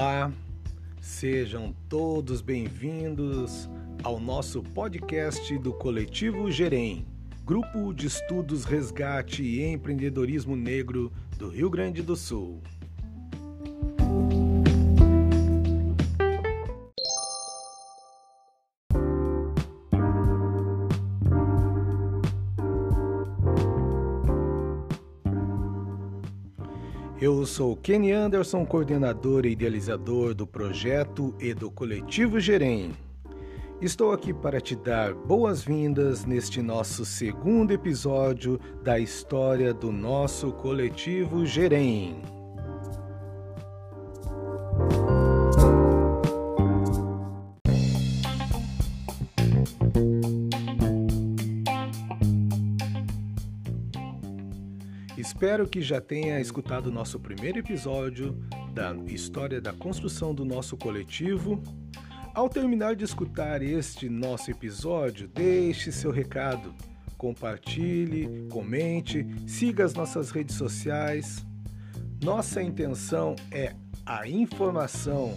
Olá, sejam todos bem-vindos ao nosso podcast do Coletivo Gerem, Grupo de Estudos Resgate e Empreendedorismo Negro do Rio Grande do Sul. Eu sou Kenny Anderson, coordenador e idealizador do projeto e do coletivo Gerem. Estou aqui para te dar boas-vindas neste nosso segundo episódio da história do nosso coletivo Gerem. Espero que já tenha escutado o nosso primeiro episódio da história da construção do nosso coletivo. Ao terminar de escutar este nosso episódio, deixe seu recado, compartilhe, comente, siga as nossas redes sociais. Nossa intenção é a informação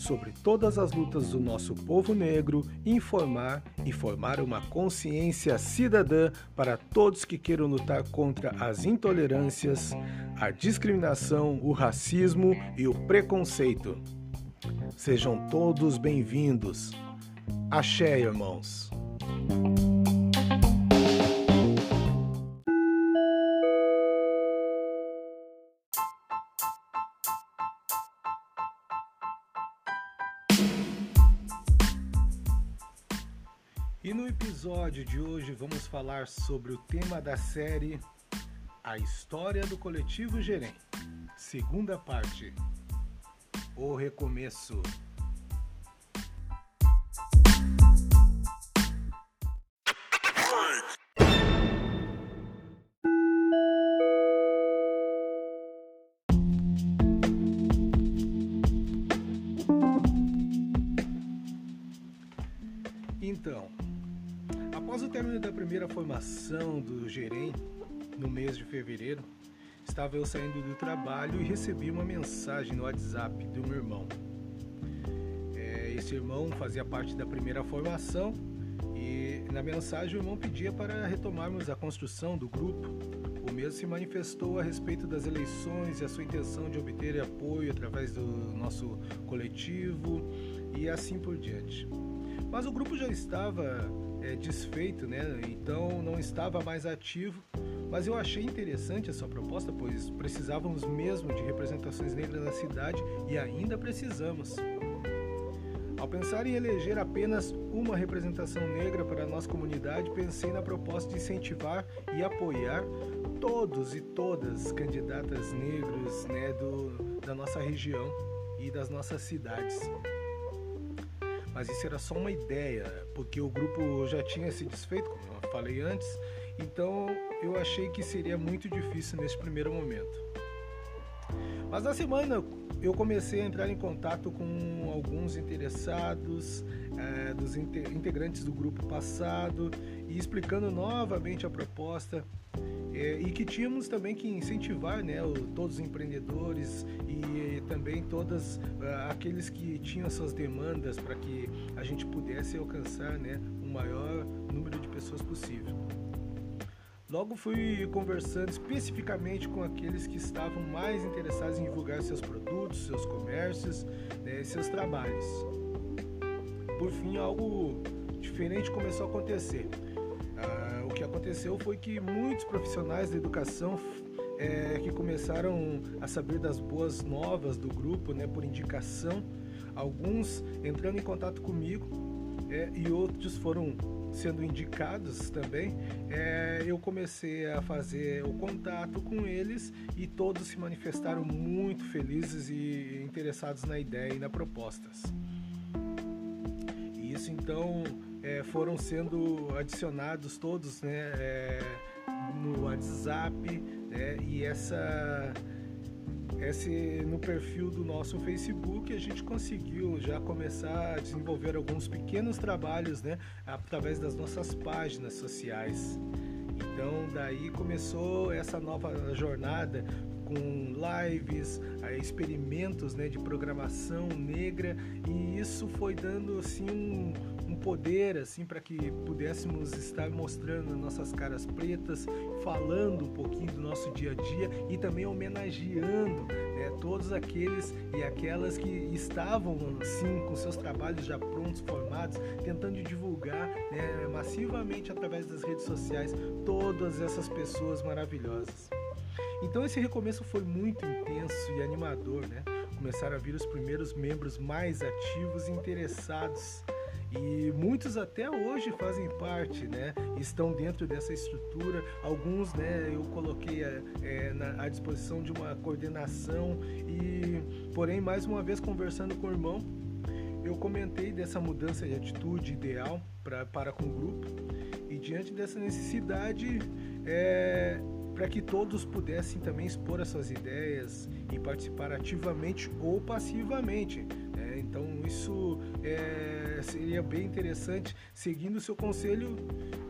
sobre todas as lutas do nosso povo negro, informar e formar uma consciência cidadã para todos que queiram lutar contra as intolerâncias, a discriminação, o racismo e o preconceito. Sejam todos bem-vindos. Axé, irmãos. E no episódio de hoje vamos falar sobre o tema da série A História do Coletivo Gerem, segunda parte. O recomeço. Então, após o término da primeira formação do Gerem, no mês de fevereiro, estava eu saindo do trabalho e recebi uma mensagem no WhatsApp do meu irmão. É, esse irmão fazia parte da primeira formação e na mensagem o irmão pedia para retomarmos a construção do grupo. O mesmo se manifestou a respeito das eleições e a sua intenção de obter apoio através do nosso coletivo e assim por diante. Mas o grupo já estava é, desfeito, né? então não estava mais ativo. Mas eu achei interessante a sua proposta, pois precisávamos mesmo de representações negras na cidade e ainda precisamos. Ao pensar em eleger apenas uma representação negra para a nossa comunidade, pensei na proposta de incentivar e apoiar todos e todas candidatas negros né, do, da nossa região e das nossas cidades mas isso era só uma ideia, porque o grupo já tinha se desfeito, como eu falei antes, então eu achei que seria muito difícil nesse primeiro momento. Mas na semana eu comecei a entrar em contato com alguns interessados, é, dos integrantes do grupo passado, e explicando novamente a proposta é, e que tínhamos também que incentivar né, o, todos os empreendedores e também todos uh, aqueles que tinham suas demandas para que a gente pudesse alcançar né, o maior número de pessoas possível. Logo fui conversando especificamente com aqueles que estavam mais interessados em divulgar seus produtos, seus comércios né, seus trabalhos. Por fim, algo diferente começou a acontecer. Ah, o que aconteceu foi que muitos profissionais da educação é, que começaram a saber das boas novas do grupo, né, por indicação, alguns entrando em contato comigo é, e outros foram sendo indicados também, é, eu comecei a fazer o contato com eles e todos se manifestaram muito felizes e interessados na ideia e na propostas. Isso então é, foram sendo adicionados todos né, é, no WhatsApp né, e essa esse no perfil do nosso Facebook a gente conseguiu já começar a desenvolver alguns pequenos trabalhos né, através das nossas páginas sociais. Então daí começou essa nova jornada com lives, experimentos né, de programação negra e isso foi dando assim um, um poder assim para que pudéssemos estar mostrando nossas caras pretas, falando um pouquinho do nosso dia a dia e também homenageando né, todos aqueles e aquelas que estavam assim com seus trabalhos já prontos, formados, tentando divulgar né, massivamente através das redes sociais todas essas pessoas maravilhosas. Então esse recomeço foi muito intenso e animador, né? Começaram a vir os primeiros membros mais ativos e interessados e muitos até hoje fazem parte, né? Estão dentro dessa estrutura. Alguns, né? Eu coloquei é, é na, à disposição de uma coordenação e, porém, mais uma vez conversando com o irmão, eu comentei dessa mudança de atitude ideal pra, para com o grupo e diante dessa necessidade é, para que todos pudessem também expor as suas ideias e participar ativamente ou passivamente. Né? Então isso é, seria bem interessante. Seguindo o seu conselho,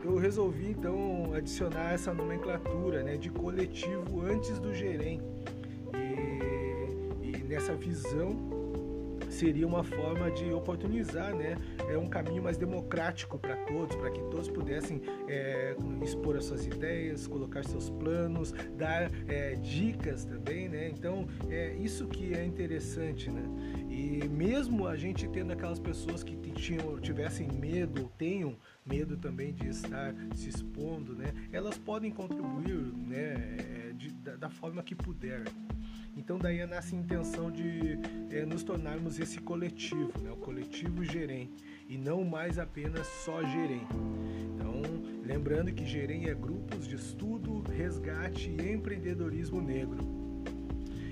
eu resolvi então adicionar essa nomenclatura né, de coletivo antes do gerente. E, e nessa visão seria uma forma de oportunizar, né? É um caminho mais democrático para todos, para que todos pudessem é, expor as suas ideias, colocar seus planos, dar é, dicas também, né? Então é isso que é interessante, né? E mesmo a gente tendo aquelas pessoas que tinham, tivessem medo ou tenham medo também de estar se expondo, né? Elas podem contribuir, né? É, de, da, da forma que puder. Então daí nasce a intenção de é, nos tornarmos esse coletivo, né? o coletivo gerente, e não mais apenas só gerente. Então, lembrando que gerente é grupos de estudo, resgate e empreendedorismo negro.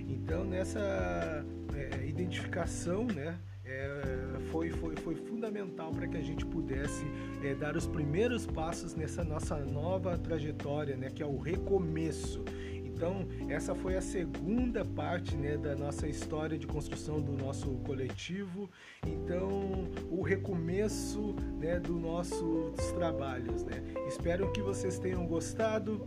Então nessa é, identificação, né, é, foi, foi, foi fundamental para que a gente pudesse é, dar os primeiros passos nessa nossa nova trajetória, né, que é o recomeço. Então, essa foi a segunda parte né, da nossa história de construção do nosso coletivo. Então, o recomeço né, dos nossos trabalhos. Né? Espero que vocês tenham gostado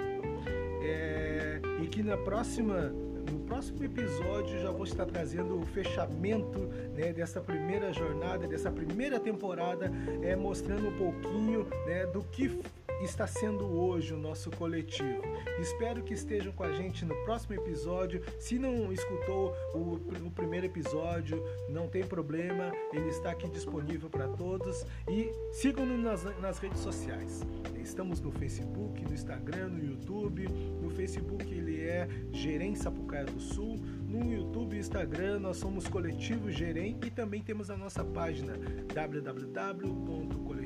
é, e que na próxima no próximo episódio já vou estar trazendo o fechamento né, dessa primeira jornada, dessa primeira temporada, é, mostrando um pouquinho né, do que está sendo hoje o nosso coletivo. Espero que estejam com a gente no próximo episódio. Se não escutou o, o primeiro episódio, não tem problema, ele está aqui disponível para todos. E sigam-nos nas, nas redes sociais. Estamos no Facebook, no Instagram, no YouTube. No Facebook ele é Gerem Sapucaia do Sul. No YouTube e Instagram nós somos Coletivo Gerem e também temos a nossa página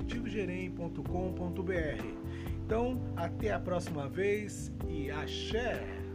www.coletivogerem.com.br. Então, até a próxima vez e axé!